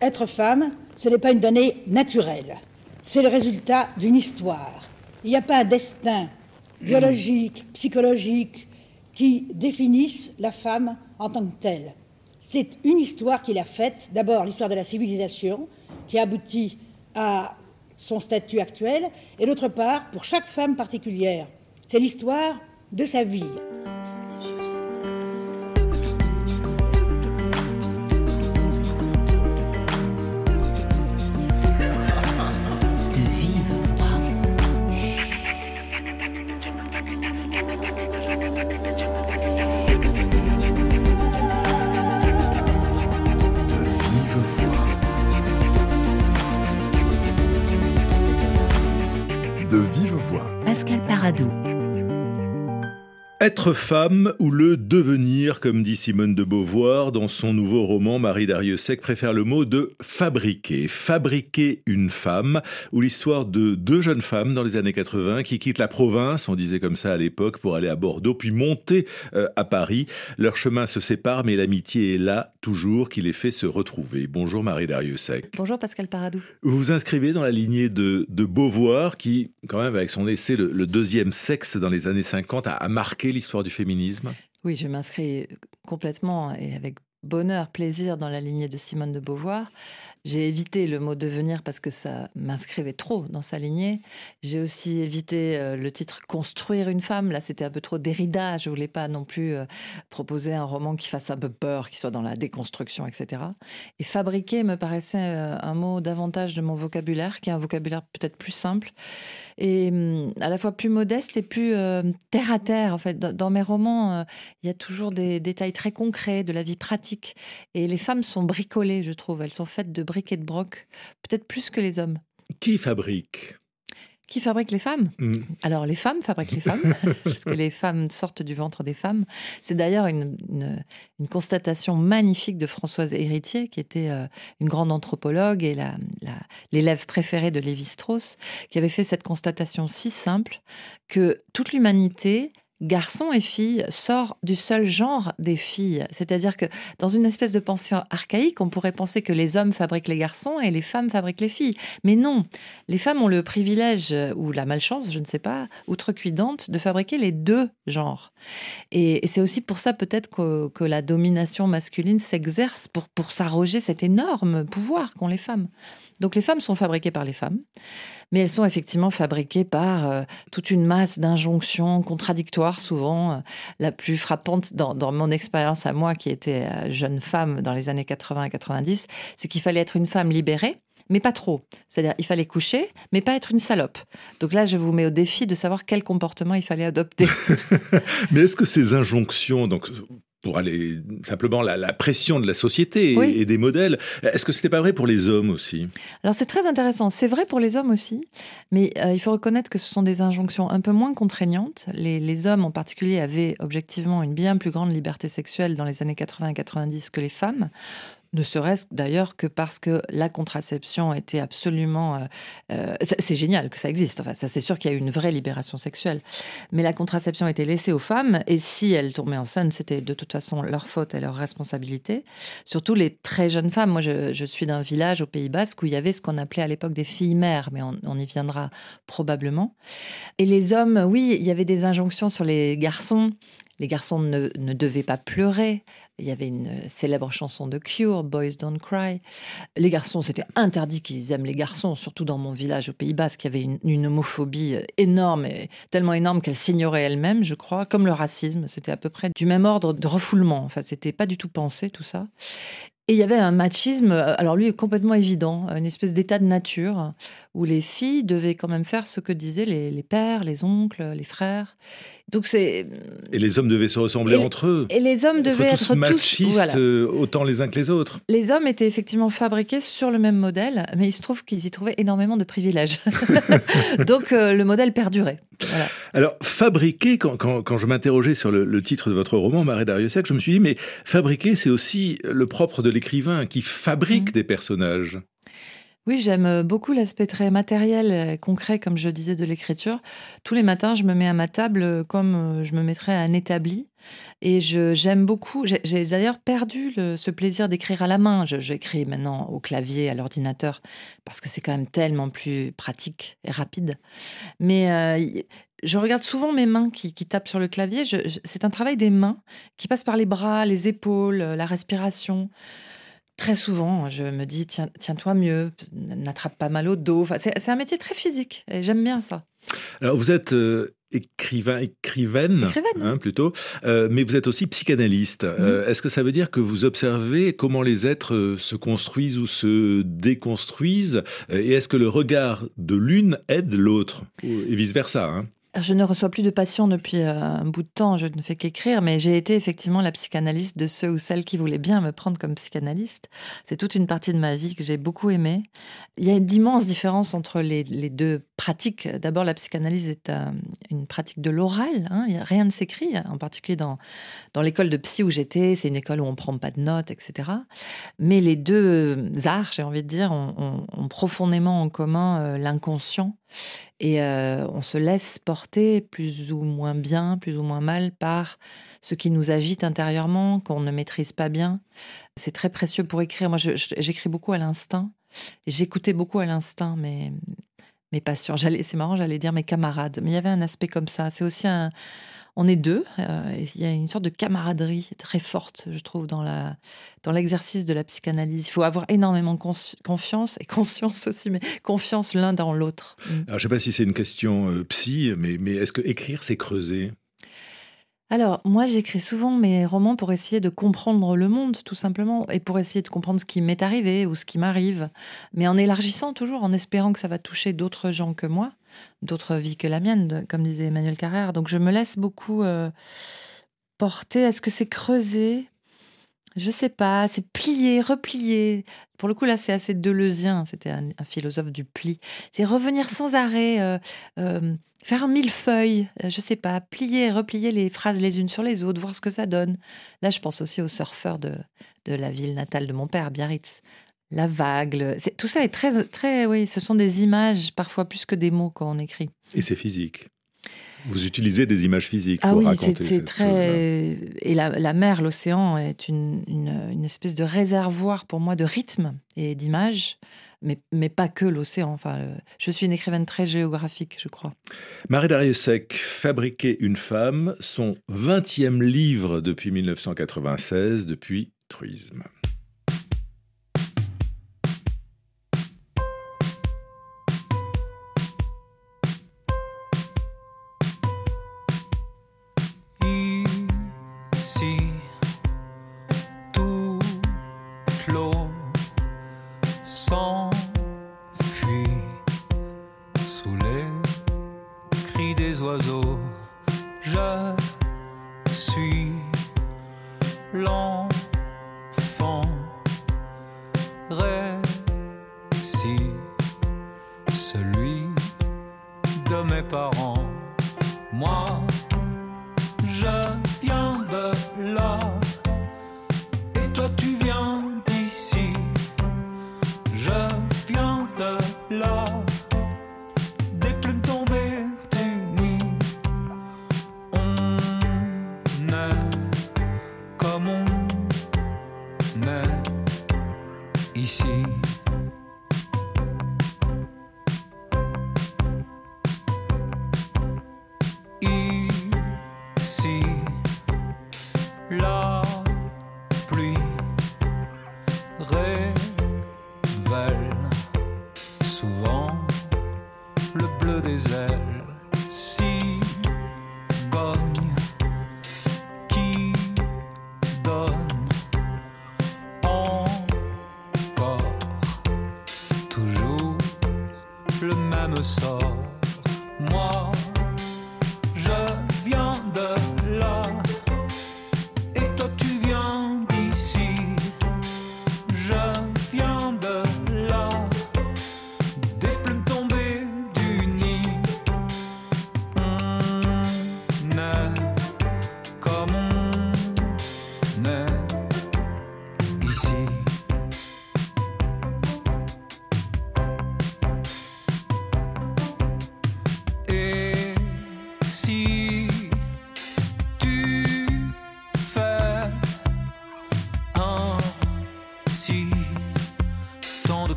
Être femme, ce n'est pas une donnée naturelle, c'est le résultat d'une histoire. Il n'y a pas un destin biologique, psychologique, qui définisse la femme en tant que telle. C'est une histoire qu'il a faite, d'abord l'histoire de la civilisation, qui aboutit à son statut actuel, et d'autre part, pour chaque femme particulière, c'est l'histoire de sa vie. Pascal Paradou. Être femme ou le devenir, comme dit Simone de Beauvoir dans son nouveau roman, Marie Dariussec préfère le mot de fabriquer. Fabriquer une femme, ou l'histoire de deux jeunes femmes dans les années 80 qui quittent la province, on disait comme ça à l'époque, pour aller à Bordeaux, puis monter euh, à Paris. Leur chemin se sépare, mais l'amitié est là, toujours, qui les fait se retrouver. Bonjour Marie Dariussec. Bonjour Pascal Paradou. Vous vous inscrivez dans la lignée de, Beauvoir, qui, quand même, avec son essai Le, deuxième sexe dans les années 50, a marqué l'histoire du féminisme Oui, je m'inscris complètement et avec bonheur, plaisir dans la lignée de Simone de Beauvoir. J'ai évité le mot devenir parce que ça m'inscrivait trop dans sa lignée. J'ai aussi évité euh, le titre construire une femme. Là, c'était un peu trop Derrida. Je voulais pas non plus euh, proposer un roman qui fasse un peu peur, qui soit dans la déconstruction, etc. Et fabriquer me paraissait euh, un mot davantage de mon vocabulaire, qui est un vocabulaire peut-être plus simple et hum, à la fois plus modeste et plus terre à terre. En fait, dans, mes romans, il y a toujours des détails très concrets de la vie pratique. Et les femmes sont bricolées, je trouve. Elles sont faites de briques et de broc, peut-être plus que les hommes. Qui fabrique? Qui fabrique les femmes? Mm. Alors, les femmes fabriquent les femmes, parce que les femmes sortent du ventre des femmes. C'est d'ailleurs une, constatation magnifique de Françoise Héritier, qui était euh, une grande anthropologue et l'élève préférée de Lévi-Strauss, qui avait fait cette constatation si simple que toute l'humanité garçons et filles sort du seul genre des filles. C'est-à-dire que dans une espèce de pensée archaïque, on pourrait penser que les hommes fabriquent les garçons et les femmes fabriquent les filles. Mais non, les femmes ont le privilège ou la malchance, je ne sais pas, outrecuidante, de fabriquer les deux genres. Et, c'est aussi pour ça peut-être que, la domination masculine s'exerce pour, pour s'arroger cet énorme pouvoir qu'ont les femmes. Donc les femmes sont fabriquées par les femmes mais elles sont effectivement fabriquées par euh, toute une masse d'injonctions contradictoires, souvent. Euh, la plus frappante dans, mon expérience à moi, qui était euh, jeune femme dans les années 80 et 90, c'est qu'il fallait être une femme libérée mais pas trop. C'est-à-dire, il fallait coucher, mais pas être une salope. Donc là, je vous mets au défi de savoir quel comportement il fallait adopter. mais est-ce que ces injonctions, donc pour aller simplement la, pression de la société et, des modèles. Est-ce que c'était pas vrai pour les hommes aussi? Alors c'est très intéressant. C'est vrai pour les hommes aussi, mais euh, il faut reconnaître que ce sont des injonctions un peu moins contraignantes. Les, les, hommes en particulier avaient objectivement une bien plus grande liberté sexuelle dans les années 80 et 90 que les femmes ne serait-ce d'ailleurs que parce que la contraception était absolument... Euh, euh, c'est génial que ça existe, enfin, ça c'est sûr qu'il y a eu une vraie libération sexuelle. Mais la contraception était laissée aux femmes, et si elles tombaient enceintes, c'était de toute façon leur faute et leur responsabilité. Surtout les très jeunes femmes. Moi, je, suis d'un village au Pays Basque où il y avait ce qu'on appelait à l'époque des filles-mères, mais on, y viendra probablement. Et les hommes, oui, il y avait des injonctions sur les garçons. Les garçons ne, devaient pas pleurer. Il y avait une célèbre chanson de Cure, Boys Don't Cry. Les garçons, c'était interdit qu'ils aiment les garçons, surtout dans mon village au Pays Basque, qui avait une, homophobie énorme, et tellement énorme qu'elle s'ignorait elle-même, je crois, comme le racisme. C'était à peu près du même ordre de refoulement. Enfin, c'était pas du tout pensé, tout ça. Et il y avait un machisme, alors lui, complètement évident, une espèce d'état de nature, où les filles devaient quand même faire ce que disaient les, pères, les oncles, les frères. Donc c'est. Et les hommes devaient se ressembler entre eux. Et les hommes devaient être, tous machistes, euh, autant les uns que les autres. Les hommes étaient effectivement fabriqués sur le même modèle, mais il se trouve qu'ils y trouvaient énormément de privilèges. Donc euh, le modèle perdurait. Alors, fabriquer, quand, quand, je m'interrogeais sur le, titre de votre roman, Marie Dariussec, je me suis dit, mais fabriquer, c'est aussi le propre de l'écrivain qui fabrique mmh. des personnages. Oui, j'aime beaucoup l'aspect très matériel, concret, comme je disais, de l'écriture. Tous les matins, je me mets à ma table comme je me mettrais à un établi. Et j'aime beaucoup. J'ai d'ailleurs perdu ce plaisir d'écrire à la main. J'écris maintenant au clavier, à l'ordinateur, parce que c'est quand même tellement plus pratique et rapide. Mais euh, je regarde souvent mes mains qui, tapent sur le clavier. C'est un travail des mains qui passe par les bras, les épaules, la respiration. Très souvent, je me dis, tiens, tiens-toi mieux, n'attrape pas mal au dos. Enfin, c'est un métier très physique et j'aime bien ça. Alors, vous êtes euh, écrivain, écrivaine, hein, plutôt, euh, mais vous êtes aussi psychanalyste. Mhm. Euh, est-ce que ça veut dire que vous observez comment les êtres se construisent ou se déconstruisent Et est-ce que le regard de l'une aide l'autre Et vice-versa hein? Je ne reçois plus de patients depuis euh, un bout de temps, je ne fais qu'écrire, mais j'ai été effectivement la psychanalyste de ceux ou celles qui voulaient bien me prendre comme psychanalyste. C'est toute une partie de ma vie que j'ai beaucoup aimée. Il y a d'immenses différences entre les, deux pratiques. D'abord, la psychanalyse est euh, une pratique de l'oral, hein. rien ne s'écrit, en particulier dans, l'école de psy où j'étais, c'est une école où on ne prend pas de notes, etc. Mais les deux arts, j'ai envie de dire, ont, profondément en commun euh, l'inconscient et euh, on se laisse porter plus ou moins bien, plus ou moins mal par ce qui nous agite intérieurement, qu'on ne maîtrise pas bien. C'est très précieux pour écrire. Moi, j'écris beaucoup à l'instinct. J'écoutais beaucoup à l'instinct mes, mes patients. C'est marrant, j'allais dire mes camarades. Mais il y avait un aspect comme ça. C'est aussi un, on est deux. Euh, il y a une sorte de camaraderie très forte, je trouve, dans la dans l'exercice de la psychanalyse. Il faut avoir énormément confiance et conscience aussi, mais confiance l'un dans l'autre. Mm. Alors, je ne sais pas si c'est une question euh, psy, mais, mais est-ce que écrire, c'est creuser? Alors, moi, j'écris souvent mes romans pour essayer de comprendre le monde, tout simplement, et pour essayer de comprendre ce qui m'est arrivé ou ce qui m'arrive, mais en élargissant toujours, en espérant que ça va toucher d'autres gens que moi, d'autres vies que la mienne, comme disait Emmanuel Carrère. Donc, je me laisse beaucoup euh, porter. Est-ce que c'est creuser je sais pas, c'est plier, replier. Pour le coup, là, c'est assez deleuzien. C'était un, philosophe du pli. C'est revenir sans arrêt, euh, euh, faire un millefeuille, je sais pas, plier, replier les phrases les unes sur les autres, voir ce que ça donne. Là, je pense aussi aux surfeurs de, de la ville natale de mon père, Biarritz. La vague, tout ça est très, très, oui, ce sont des images, parfois plus que des mots quand on écrit. Et c'est physique. Vous utilisez des images physiques ah pour oui, raconter c'est très. Et la, mer, l'océan, est une, une, espèce de réservoir pour moi de rythme et d'images, mais, mais pas que l'océan. Enfin, euh, je suis une écrivaine très géographique, je crois. Marie Dariussec, Fabriquer une femme, son 20e livre depuis 1996, depuis Truisme. suis l'enfant récit, celui de mes parents. le bleu des ailes.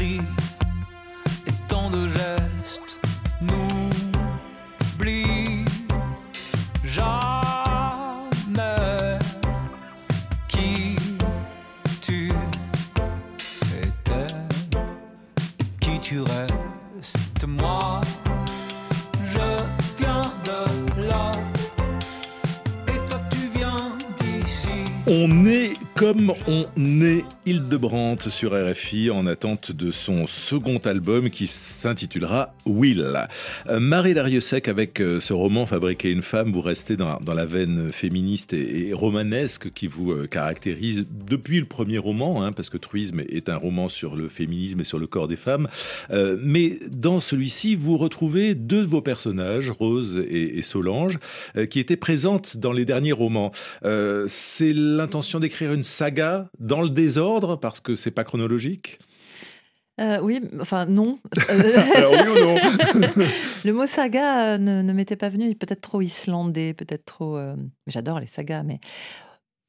Et tant de gestes n'oublie jamais qui tu étais et qui tu restes. Moi, je viens de là et toi tu viens d'ici. On est comme on est Hildebrandt sur RFI en attente de son second album qui s'intitulera Will. Euh, Marie Dariussec, avec euh, ce roman Fabriquer une femme, vous restez dans, la veine féministe et, romanesque qui vous euh, caractérise depuis le premier roman, hein, parce que Truisme est un roman sur le féminisme et sur le corps des femmes. Mais dans celui-ci, vous retrouvez deux de vos personnages, Rose et, Solange, qui étaient présentes dans les derniers romans. C'est l'intention d'écrire une saga dans le désordre parce que c'est pas chronologique euh, oui, enfin non. Alors oui ou non Le mot saga euh, ne, ne m'était pas venu, peut-être trop islandais, peut-être trop... Euh... J'adore les sagas, mais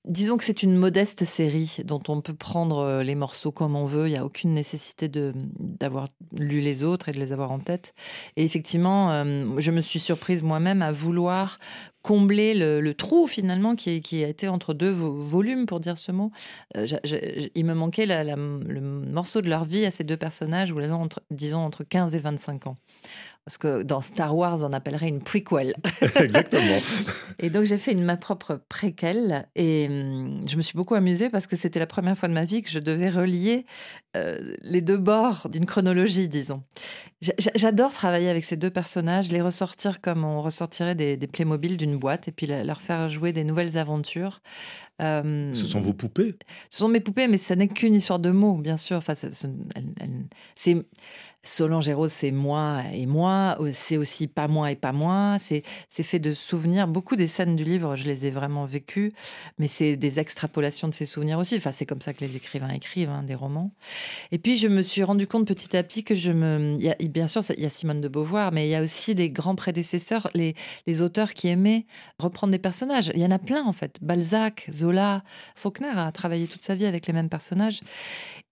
disons que c'est une modeste série dont on peut prendre euh, les morceaux comme on veut. Il n'y a aucune nécessité d'avoir lu les autres et de les avoir en tête. Et effectivement, euh, je me suis surprise moi-même à vouloir combler le, trou finalement qui, a été entre deux volumes, pour dire ce mot. Euh, il me manquait le morceau de leur vie à ces deux personnages, ou les entre, disons entre 15 et 25 ans. Parce que dans Star Wars, on appellerait une prequel. Exactement. et donc, j'ai fait une, ma propre préquelle. Et hum, je me suis beaucoup amusée parce que c'était la première fois de ma vie que je devais relier euh, les deux bords d'une chronologie, disons. J'adore travailler avec ces deux personnages, les ressortir comme on ressortirait des, des Playmobil d'une boîte et puis leur faire jouer des nouvelles aventures. Euh, ce sont vos poupées Ce sont mes poupées, mais ça n'est qu'une histoire de mots, bien sûr. Enfin, c'est Solange et Rose, c'est moi et moi. C'est aussi pas moi et pas moi. C'est fait de souvenirs. Beaucoup des scènes du livre, je les ai vraiment vécues, mais c'est des extrapolations de ces souvenirs aussi. Enfin, c'est comme ça que les écrivains écrivent hein, des romans. Et puis, je me suis rendu compte petit à petit que je me. Y bien sûr, il y a Simone de Beauvoir, mais il y a aussi les grands prédécesseurs, les, les auteurs qui aimaient reprendre des personnages. Il y en a plein, en fait. Balzac, Zola, Faulkner a travaillé toute sa vie avec les mêmes personnages.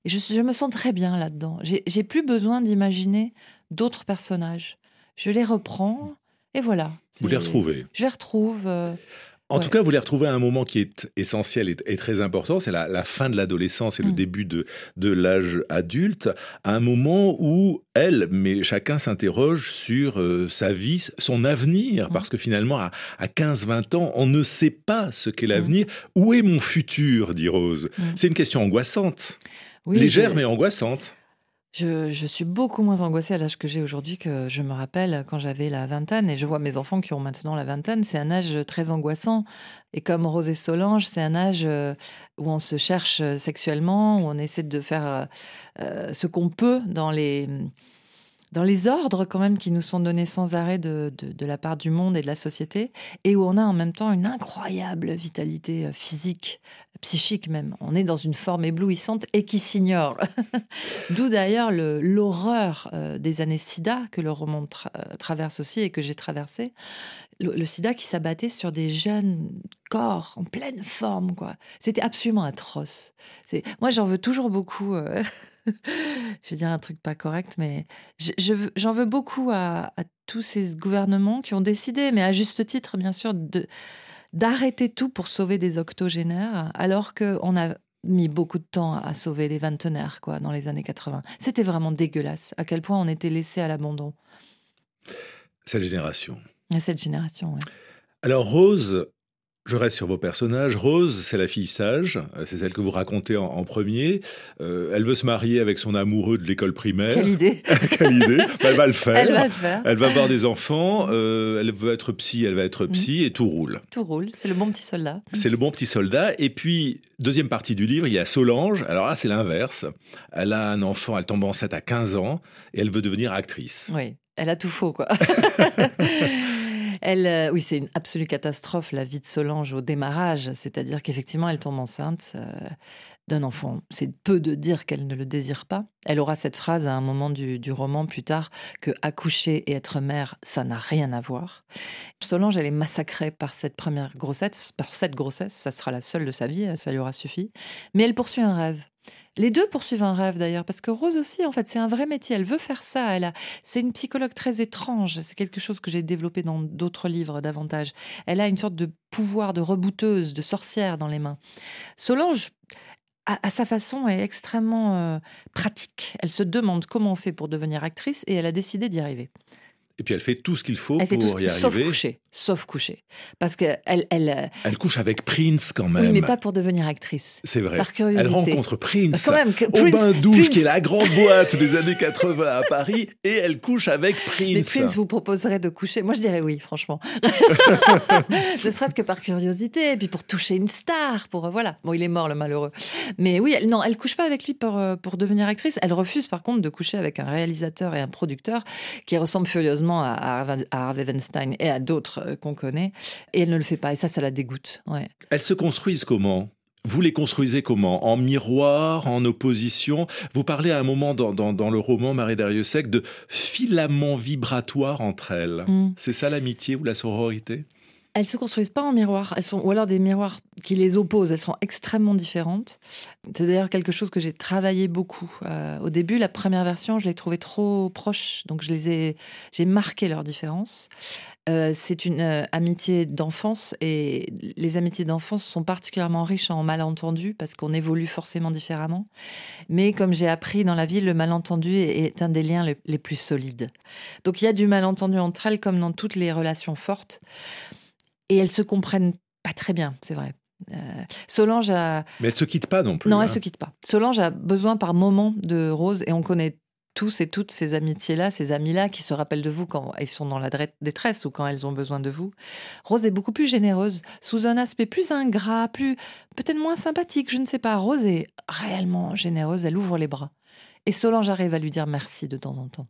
Et je, je me sens très bien là-dedans. J'ai plus besoin d'imaginer d'autres personnages. Je les reprends et voilà. Vous les retrouvez. Je les retrouve. Euh, en ouais. tout cas, vous les retrouvez à un moment qui est essentiel et, et très important, c'est la, la, fin de l'adolescence et mmh. le début de, de l'âge adulte, à un moment où elle, mais chacun s'interroge sur euh, sa vie, son avenir, mmh. parce que finalement, à, à 15-20 ans, on ne sait pas ce qu'est l'avenir. Mmh. Où est mon futur, dit Rose? C'est une question angoissante. Oui, légère mais angoissante. Je, je, suis beaucoup moins angoissée à l'âge que j'ai aujourd'hui que je me rappelle quand j'avais la vingtaine et je vois mes enfants qui ont maintenant la vingtaine. C'est un âge très angoissant. Et comme Rose et Solange, c'est un âge euh, où on se cherche sexuellement, où on essaie de faire euh, ce qu'on peut dans les dans les ordres quand même qui nous sont donnés sans arrêt de, de, la part du monde et de la société, et où on a en même temps une incroyable vitalité euh, physique, psychique même. On est dans une forme éblouissante et qui s'ignore. D'où d'ailleurs l'horreur euh, des années SIDA que le roman euh, traverse aussi et que j'ai traversé. Le, SIDA qui s'abattait sur des jeunes corps en pleine forme, quoi. C'était absolument atroce. Moi, j'en veux toujours beaucoup. je vais dire un truc pas correct, mais j'en je, je, veux beaucoup à, à, tous ces gouvernements qui ont décidé, mais à juste titre, bien sûr, de d'arrêter tout pour sauver des octogénaires, alors qu'on a mis beaucoup de temps à sauver les vingtenaires, quoi, dans les années 80. C'était vraiment dégueulasse, à quel point on était laissé à l'abandon. Cette génération. Cette génération, oui. Alors Rose, je reste sur vos personnages. Rose, c'est la fille sage, c'est celle que vous racontez en, en premier. Euh, elle veut se marier avec son amoureux de l'école primaire. Quelle idée Quelle idée bah, Elle va le faire. Elle va le faire. Elle va avoir des enfants. Euh, elle veut être psy, elle va être psy, mmh. et tout roule. Tout roule. C'est le bon petit soldat. C'est le bon petit soldat. Et puis, deuxième partie du livre, il y a Solange. Alors là, c'est l'inverse. Elle a un enfant, elle tombe enceinte à 15 ans, et elle veut devenir actrice. Oui, elle a tout faux, quoi. Elle, euh, oui, c'est une absolue catastrophe, la vie de Solange au démarrage. C'est-à-dire qu'effectivement, elle tombe enceinte euh, d'un enfant. C'est peu de dire qu'elle ne le désire pas. Elle aura cette phrase à un moment du, du roman plus tard que accoucher et être mère, ça n'a rien à voir. Solange, elle est massacrée par cette première grossesse, par cette grossesse. Ça sera la seule de sa vie, ça lui aura suffi. Mais elle poursuit un rêve. Les deux poursuivent un rêve d'ailleurs, parce que Rose aussi, en fait, c'est un vrai métier. Elle veut faire ça. Elle a... C'est une psychologue très étrange. C'est quelque chose que j'ai développé dans d'autres livres davantage. Elle a une sorte de pouvoir de rebouteuse, de sorcière dans les mains. Solange, à, sa façon, est extrêmement euh, pratique. Elle se demande comment on fait pour devenir actrice et elle a décidé d'y arriver. Et puis elle fait tout ce qu'il faut elle pour fait tout, y sauf arriver. coucher, sauf coucher, parce que elle, elle, euh, Elle couche avec Prince quand même. oui, mais pas pour devenir actrice. C'est vrai. Par curiosité. Elle rencontre Prince Quand même, que au Prince- bain douche, Prince- qui est la grande boîte des années 80 à Paris, et elle couche avec Prince. Mais Prince vous proposerait de coucher? Moi, je dirais oui, franchement. ne serait-ce que par curiosité, et puis pour toucher une star, pour euh, voilà. Bon, il est mort le malheureux. Mais oui, elle, non, elle couche pas avec lui pour euh, pour devenir actrice. Elle refuse par contre de coucher avec un réalisateur et un producteur qui ressemblent furieusement à, à Harvey- Weinstein et à d'autres euh, qu'on connaît. Et elle ne le fait pas. Et ça, ça la dégoûte. Ouais. Elles se construisent comment? Vous les construisez comment? En miroir, en opposition? Vous parlez à un moment dans, dans- dans le roman Marie Dariussec de filaments vibratoires entre elles. Mm. C'est ça l'amitié ou la sororité? Elles se construisent pas en miroir, elles sont ou alors des miroirs qui les opposent. Elles sont extrêmement différentes. C'est d'ailleurs quelque chose que j'ai travaillé beaucoup. Euh, au début, la première version, je l'ai trouvée trop proche, donc j'ai marqué leurs différences. Euh, c'est une euh, amitié d'enfance et les amitiés d'enfance sont particulièrement riches en malentendus parce qu'on évolue forcément différemment. Mais comme j'ai appris dans la vie, le malentendu est, un des liens les plus solides. Donc il y a du malentendu entre elles comme dans toutes les relations fortes et elles se comprennent pas très bien, c'est vrai. Euh, Solange a Mais elles se quittent pas non plus. non, hein. elle se quitte pas. Solange a besoin par moment de Rose et on connaît tous et toutes ces amitiés-là, ces amis-là qui se rappellent de vous quand ils sont dans la détresse ou quand elles ont besoin de vous. Rose est beaucoup plus généreuse, sous un aspect plus ingrat, plus peut-être moins sympathique, je ne sais pas. Rose est réellement généreuse, elle ouvre les bras. Et Solange arrive à lui dire merci de temps en temps.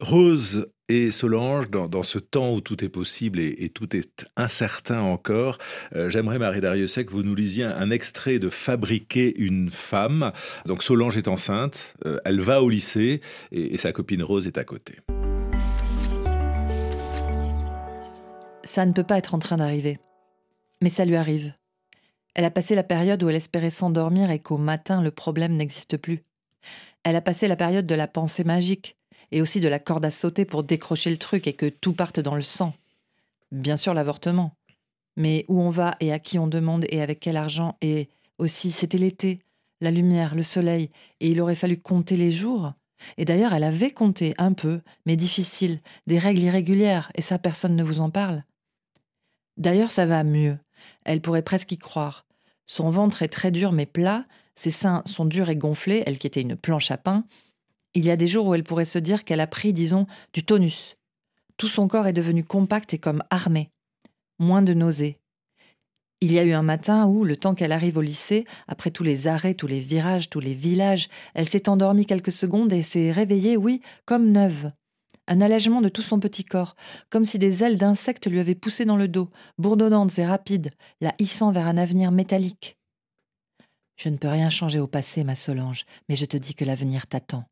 Rose et Solange, dans, ce temps où tout est possible et, tout est incertain encore, euh, j'aimerais, Marie Dariussec, que vous nous lisiez un, un extrait de Fabriquer une femme. Donc Solange est enceinte, euh, elle va au lycée et, et sa copine Rose est à côté. Ça ne peut pas être en train d'arriver. Mais ça lui arrive. Elle a passé la période où elle espérait s'endormir et qu'au matin le problème n'existe plus. Elle a passé la période de la pensée magique et aussi de la corde à sauter pour décrocher le truc et que tout parte dans le sang. Bien sûr l'avortement. Mais où on va et à qui on demande et avec quel argent et aussi c'était l'été, la lumière, le soleil et il aurait fallu compter les jours. Et d'ailleurs elle avait compté un peu, mais difficile, des règles irrégulières et ça personne ne vous en parle. D'ailleurs, ça va mieux. Elle pourrait presque y croire. Son ventre est très dur mais plat, ses seins sont durs et gonflés, elle qui était une planche à pain. Il y a des jours où elle pourrait se dire qu'elle a pris, disons, du tonus. Tout son corps est devenu compact et comme armé. Moins de nausées. Il y a eu un matin où, le temps qu'elle arrive au lycée, après tous les arrêts, tous les virages, tous les villages, elle s'est endormie quelques secondes et s'est réveillée, oui, comme neuve. Un allègement de tout son petit corps, comme si des ailes d'insectes lui avaient poussé dans le dos, bourdonnantes et rapides, la hissant vers un avenir métallique. Je ne peux rien changer au passé, ma Solange, mais je te dis que l'avenir t'attend.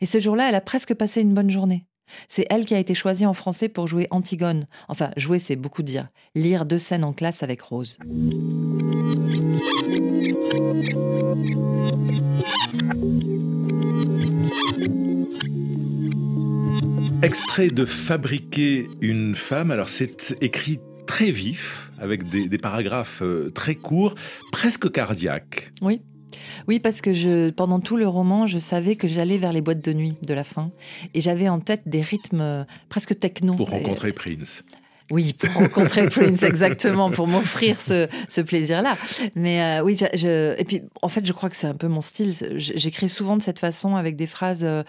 Et ce jour-là, elle a presque passé une bonne journée. C'est elle qui a été choisie en français pour jouer Antigone. Enfin, jouer, c'est beaucoup dire. Lire deux scènes en classe avec Rose. Extrait de Fabriquer une femme. Alors c'est écrit très vif, avec des, des paragraphes euh, très courts, presque cardiaques. Oui. Oui, parce que je, pendant tout le roman, je savais que j'allais vers les boîtes de nuit de la fin. Et j'avais en tête des rythmes euh, presque techno. Pour Et- rencontrer Prince. Oui, pour rencontrer Prince, exactement, pour m'offrir ce, ce plaisir-là. Mais euh, oui, je, je- et puis en fait, je crois que c'est un peu mon style. J'écris souvent de cette façon avec des phrases euh,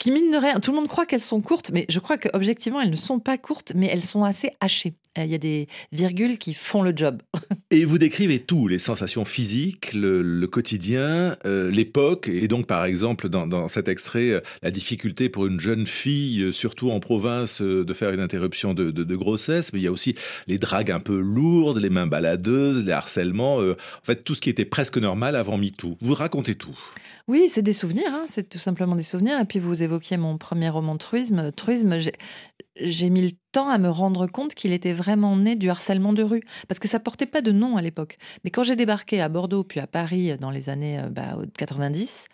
qui, mine rien, tout le monde croit qu'elles sont courtes, mais je crois qu'objectivement, elles ne sont pas courtes, mais elles sont assez hachées. Euh, Il y a des virgules qui font le job. Et vous décrivez tout, les sensations physiques, le, quotidien, euh, l'époque, et donc par exemple dans, cet extrait, euh, la difficulté pour une jeune fille, surtout en province, de faire une interruption de, grossesse, mais il y a aussi les dragues un peu lourdes, les mains baladeuses, les harcèlements, en fait tout ce qui était presque normal avant MeToo. Vous racontez tout. Oui, c'est des souvenirs, hein, c'est tout simplement des souvenirs. Et puis vous évoquiez mon premier roman Truisme. Truisme, j'ai- mis le temps à me rendre compte qu'il était vraiment né du harcèlement de rue. Parce que ça portait pas de nom à l'époque. Mais quand j'ai débarqué à Bordeaux puis à Paris dans les années euh, bah, 90,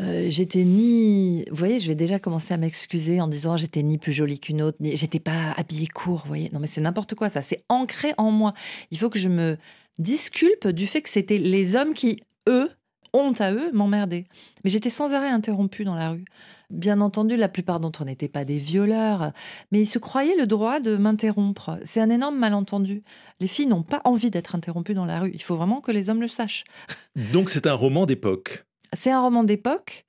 euh, j'étais ni. Vous voyez, je vais déjà commencer à m'excuser en disant j'étais ni plus jolie qu'une autre, ni j'étais pas habillée court, vous voyez. Non, mais c'est n'importe quoi, ça. C'est ancré en moi. Il faut que je me disculpe du fait que c'était les hommes qui, eux, honte à eux, m'emmerdaient. Mais j'étais sans arrêt interrompue dans la rue. Bien entendu, la plupart d'entre eux n'étaient pas des violeurs, mais ils se croyaient le droit de m'interrompre. C'est un énorme malentendu. Les filles n'ont pas envie d'être interrompues dans la rue. Il faut vraiment que les hommes le sachent. Donc c'est un roman d'époque. C'est un roman d'époque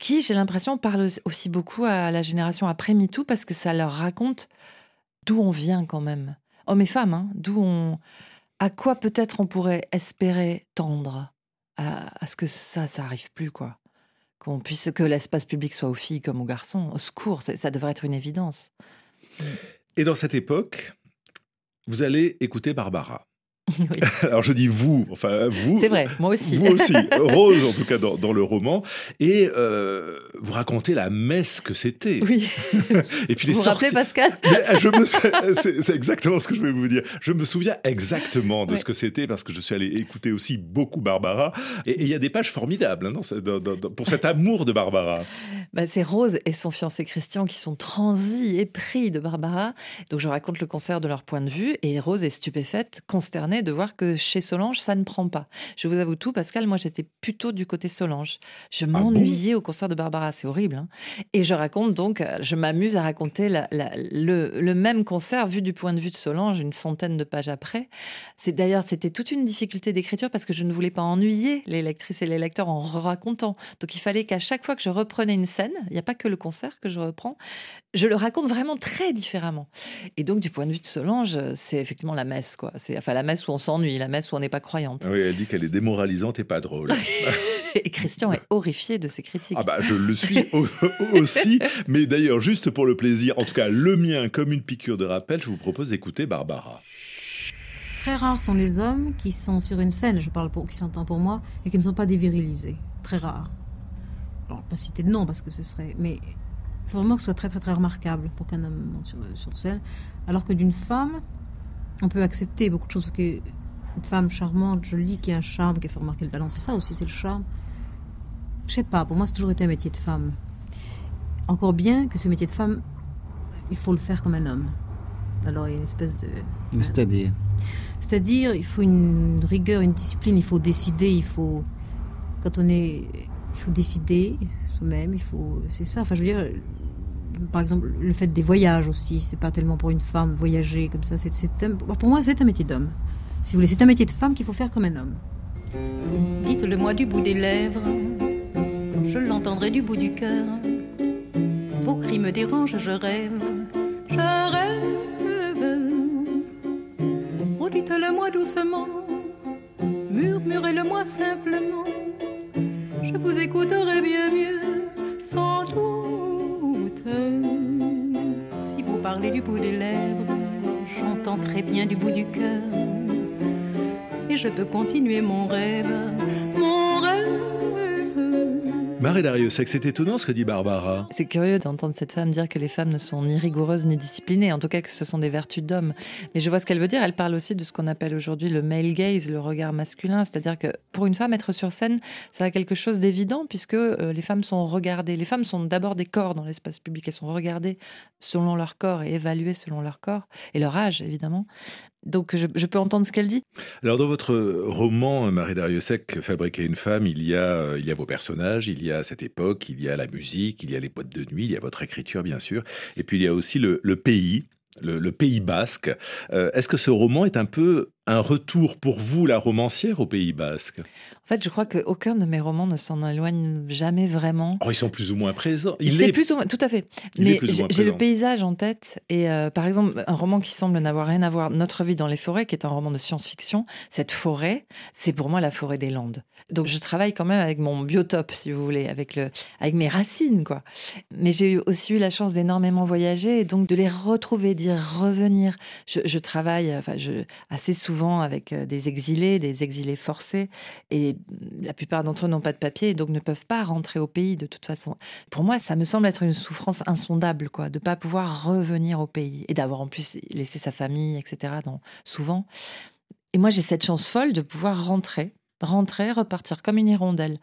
qui, j'ai l'impression, parle aussi beaucoup à la génération après MeToo parce que ça leur raconte d'où on vient quand même. Hommes et femmes, hein, d'où on. À quoi peut-être on pourrait espérer tendre à, ce que ça, ça arrive plus, quoi. Qu'on puisse, que l'espace public soit aux filles comme aux garçons. Au secours, ça devrait être une évidence. Et dans cette époque, vous allez écouter Barbara. Alors je dis vous, enfin vous. C'est vrai, moi aussi. Vous aussi, Rose en tout cas dans, le roman. Et euh, vous racontez la messe que c'était. Oui. Et puis les vous vous rappelez Pascal je me... C'est exactement ce que je vais vous dire. Je me souviens exactement de ce que c'était parce que je suis allé écouter aussi beaucoup Barbara. Et il y a des pages formidables hein, pour cet amour de Barbara. Bah, c'est Rose et son fiancé Christian qui sont transis, épris de Barbara. Donc je raconte le concert de leur point de vue et Rose est stupéfaite, consternée de voir que chez Solange, ça ne prend pas. Je vous avoue tout, Pascal, moi j'étais plutôt du côté Solange. Je ah m'ennuyais au concert de Barbara, c'est horrible. Hein. et je raconte donc, je m'amuse à raconter le, même concert vu du point de vue de Solange, une centaine de pages après. C'est d'ailleurs, c'était toute une difficulté d'écriture parce que je ne voulais pas ennuyer les lectrices et les lecteurs en racontant. Donc il fallait qu'à chaque fois que je reprenais une scène, il n'y a pas que le concert que je reprends, je le raconte vraiment très différemment. Et donc du point de vue de Solange, c'est effectivement la messe, quoi. C'est enfin la messe où on s'ennuie, la messe où on n'est pas croyante. Oui, elle dit qu'elle est démoralisante et pas drôle. et Christian est horrifié de ces critiques. Ah bah je le suis aussi, mais d'ailleurs juste pour le plaisir, en tout cas le mien comme une piqûre de rappel, je vous propose d'écouter Barbara. Très rares sont les hommes qui sont sur une scène, je parle pour qui s'entend pour moi, et qui ne sont pas dévirilisés. Très rares. Alors, pas citer de nom parce que ce serait, mais il faut vraiment que ce soit très très très remarquable pour qu'un homme monte sur, sur scène, alors que d'une femme, on peut accepter beaucoup de choses. Parce que une femme charmante, jolie, qui a un charme, qui a fait remarquer le talent, c'est ça aussi, c'est le charme. Je sais pas, pour moi, c'est toujours été un métier de femme. Encore bien que ce métier de femme, il faut le faire comme un homme. Alors il y a une espèce de. C'est-à-dire C'est-à-dire, il faut une rigueur, une discipline, il faut décider, il faut. Quand on est. Il faut décider soi-même, il faut. C'est ça. Enfin, je veux dire, par exemple, le fait des voyages aussi, c'est pas tellement pour une femme voyager comme ça. C'est, pour moi, c'est un métier d'homme. Si vous voulez, c'est un métier de femme qu'il faut faire comme un homme. Dites-le moi du bout des lèvres, je l'entendrai du bout du cœur. Vos cris me dérangent, je rêve, je rêve. Oh, dites-le moi doucement, murmurez-le moi simplement. Je vous écouterai bien mieux, Du bout des lèvres, j'entends très bien du bout du cœur. Et je peux continuer mon rêve. Marie c'est étonnant ce que dit Barbara. C'est curieux d'entendre cette femme dire que les femmes ne sont ni rigoureuses ni disciplinées, en tout cas que ce sont des vertus d'hommes. Mais je vois ce qu'elle veut dire. Elle parle aussi de ce qu'on appelle aujourd'hui le male gaze, le regard masculin. C'est-à-dire que pour une femme, être sur scène, ça a quelque chose d'évident puisque euh, les femmes sont regardées. Les femmes sont d'abord des corps dans l'espace public. Elles sont regardées selon leur corps et évaluées selon leur corps et leur âge, évidemment. Donc je, peux entendre ce qu'elle dit? Alors dans votre roman, Marie Dariussec, Fabriquer une femme, il y, a, euh, il y a vos personnages, il y a cette époque, il y a la musique, il y a les boîtes de nuit, il y a votre écriture bien sûr, et puis il y a aussi le, pays, le, Pays basque. Euh, est-ce que ce roman est un peu un retour pour vous, la romancière, au Pays basque? En fait, je crois qu'aucun de mes romans ne s'en éloigne jamais vraiment. Oh, ils sont plus ou moins présents. Il est plus ou moins, tout à fait. Mais j'ai le paysage en tête. Et euh, par exemple, un roman qui semble n'avoir rien à voir, Notre vie dans les forêts, qui est un roman de science-fiction, cette forêt, c'est pour moi la forêt des Landes. Donc je travaille quand même avec mon biotope, si vous voulez, avec, le, avec mes racines, quoi. Mais j'ai aussi eu la chance d'énormément voyager et donc de les retrouver, d'y revenir. Je, travaille enfin, je, assez souvent avec euh, des exilés, des exilés forcés, et la plupart d'entre eux n'ont pas de papier, et donc ne peuvent pas rentrer au pays de toute façon. Pour moi, ça me semble être une souffrance insondable, quoi, de pas pouvoir revenir au pays et d'avoir en plus laissé sa famille, etc. Souvent. Et moi, j'ai cette chance folle de pouvoir rentrer, rentrer, repartir comme une hirondelle.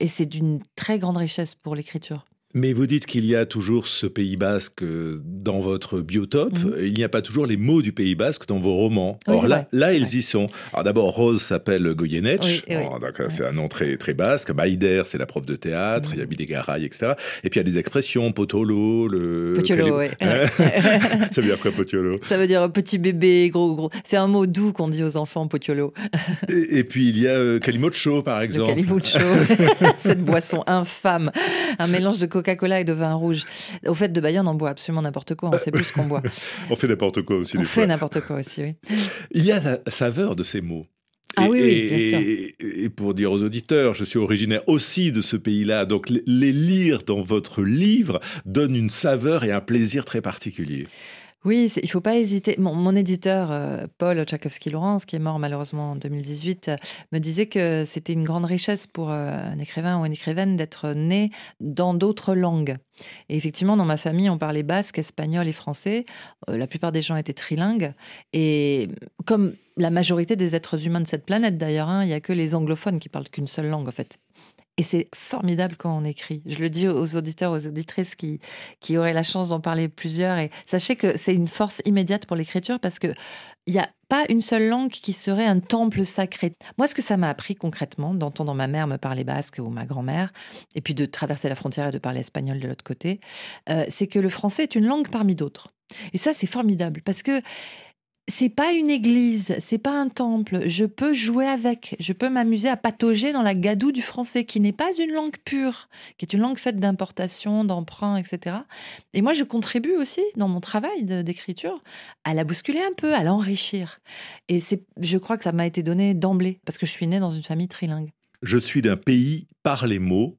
Et c'est d'une très grande richesse pour l'écriture. Mais vous dites qu'il y a toujours ce Pays basque euh, dans votre biotope. Mhm. Il n'y a pas toujours les mots du Pays basque dans vos romans. Oui, Or là, vrai, là ils vrai. y sont. Alors d'abord, Rose s'appelle. Oui, oui, Oh. C'est un nom très, très basque. Maïder, c'est la prof de théâtre. Mhm. Il y a Bidegaray, etc. Et puis il y a des expressions, potolo, le... Potiolo, oui. Hein Ça veut dire quoi, potolo Ça veut dire petit bébé, gros, gros. C'est un mot doux qu'on dit aux enfants, potiolo. et, et puis il y a euh, Calimocho, par Le exemple. calimucho, cette boisson infâme, un mélange de Coca-Cola et de vin rouge. Au fait, de Bayonne, on boit absolument n'importe quoi, on sait plus ce qu'on boit. On fait n'importe quoi aussi On des fait n'importe quoi aussi, oui. Il y a la saveur de ces mots. Ah et, oui, oui, et- bien sûr. et- et pour dire aux auditeurs, je suis originaire aussi de ce pays-là, donc les- les lire dans votre livre donne une saveur et un plaisir très particulier. Oui, il faut pas hésiter. Mon, éditeur, euh, Paul Tchaikovsky-Laurence, qui est mort malheureusement en 2018, euh, me disait que c'était une grande richesse pour euh, un écrivain ou une écrivaine d'être né dans d'autres langues. Et effectivement, dans ma famille, on parlait basque, espagnol et français. La plupart des gens étaient trilingues. Et comme la majorité des êtres humains de cette planète, d'ailleurs, hein, il y a que les anglophones qui parlent qu'une seule langue, en fait. Et c'est formidable quand on écrit. Je le dis aux auditeurs, aux auditrices qui, qui auraient la chance d'en parler plusieurs. Et sachez que c'est une force immédiate pour l'écriture parce que il n'y a pas une seule langue qui serait un temple sacré. Moi, ce que ça m'a appris concrètement, d'entendre ma mère me parler basque ou ma grand-mère, et puis de traverser la frontière et de parler espagnol de l'autre côté, euh, c'est que le français est une langue parmi d'autres. Et ça, c'est formidable parce que c'est pas une église, c'est pas un temple. Je peux jouer avec, je peux m'amuser à patauger dans la gadoue du français, qui n'est pas une langue pure, qui est une langue faite d'importation, d'emprunt, etc. Et moi, je contribue aussi dans mon travail d'écriture à la bousculer un peu, à l'enrichir. Et c'est, je crois que ça m'a été donné d'emblée, parce que je suis née dans une famille trilingue. Je suis d'un pays par les mots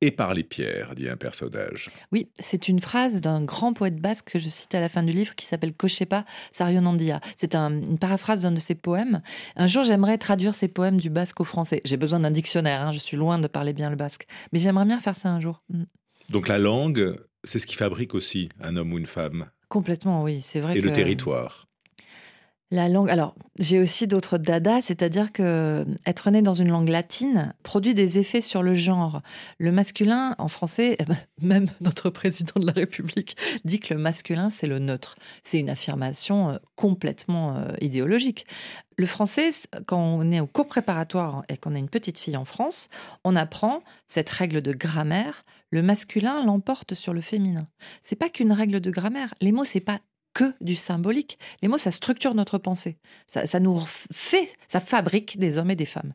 et par les pierres, dit un personnage. Oui, c'est une phrase d'un grand poète basque que je cite à la fin du livre qui s'appelle Kochepa Sarionandia. C'est un- une paraphrase d'un de ses poèmes. Un jour, j'aimerais traduire ces poèmes du basque au français. J'ai besoin d'un dictionnaire, hein, je suis loin de parler bien le basque. Mais j'aimerais bien faire ça un jour. Mm. Donc la langue, c'est ce qui fabrique aussi un homme ou une femme, Complètement, oui. C'est vrai et que... le territoire. La langue. Alors, j'ai aussi d'autres dadas, c'est-à-dire que être né dans une langue latine produit des effets sur le genre. Le masculin, en français, eh ben, même notre président de la République dit que le masculin, c'est le neutre. C'est une affirmation euh, complètement euh, idéologique. Le français, quand on est au cours préparatoire et qu'on a une petite fille en France, on apprend cette règle de grammaire. Le masculin l'emporte sur le féminin. C'est pas qu'une règle de grammaire. Les mots, c'est pas que du symbolique. Les mots, ça structure notre pensée. Ça, nous fait, ça fabrique des hommes et des femmes.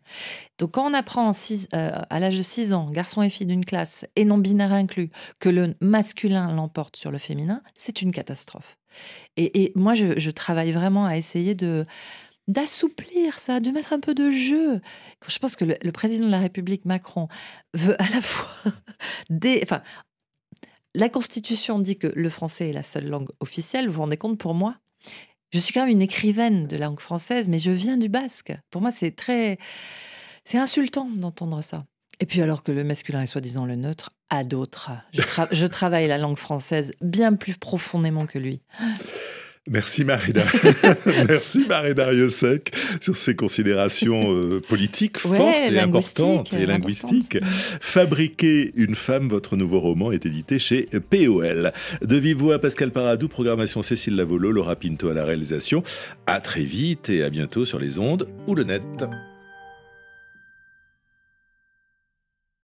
Donc, quand on apprend euh, à l'âge de 6 ans, garçons et filles d'une classe, et non binaire inclus, que le masculin l'emporte sur le féminin, c'est une catastrophe. Et, moi, je, travaille vraiment à essayer de d'assouplir ça, de mettre un peu de jeu. Je pense que le, le président de la République, Macron, veut à la fois... Des, enfin, la Constitution dit que le français est la seule langue officielle. Vous vous rendez compte pour moi? Je suis quand même une écrivaine de langue française, mais je viens du basque. Pour moi, c'est très. C'est insultant d'entendre ça. Et puis, alors que le masculin est soi-disant le neutre, à d'autres. Je, tra- je travaille la langue française bien plus profondément que lui. Merci Marina. Merci Marina Riosec sur ces considérations euh, politiques Ouais, fortes et importantes et euh, linguistiques. Fabriquer une femme, votre nouveau roman est édité chez POL. De vive voix, Pascal Paradou, programmation Cécile Lavolo, Laura Pinto à la réalisation. À très vite et à bientôt sur les ondes ou le net.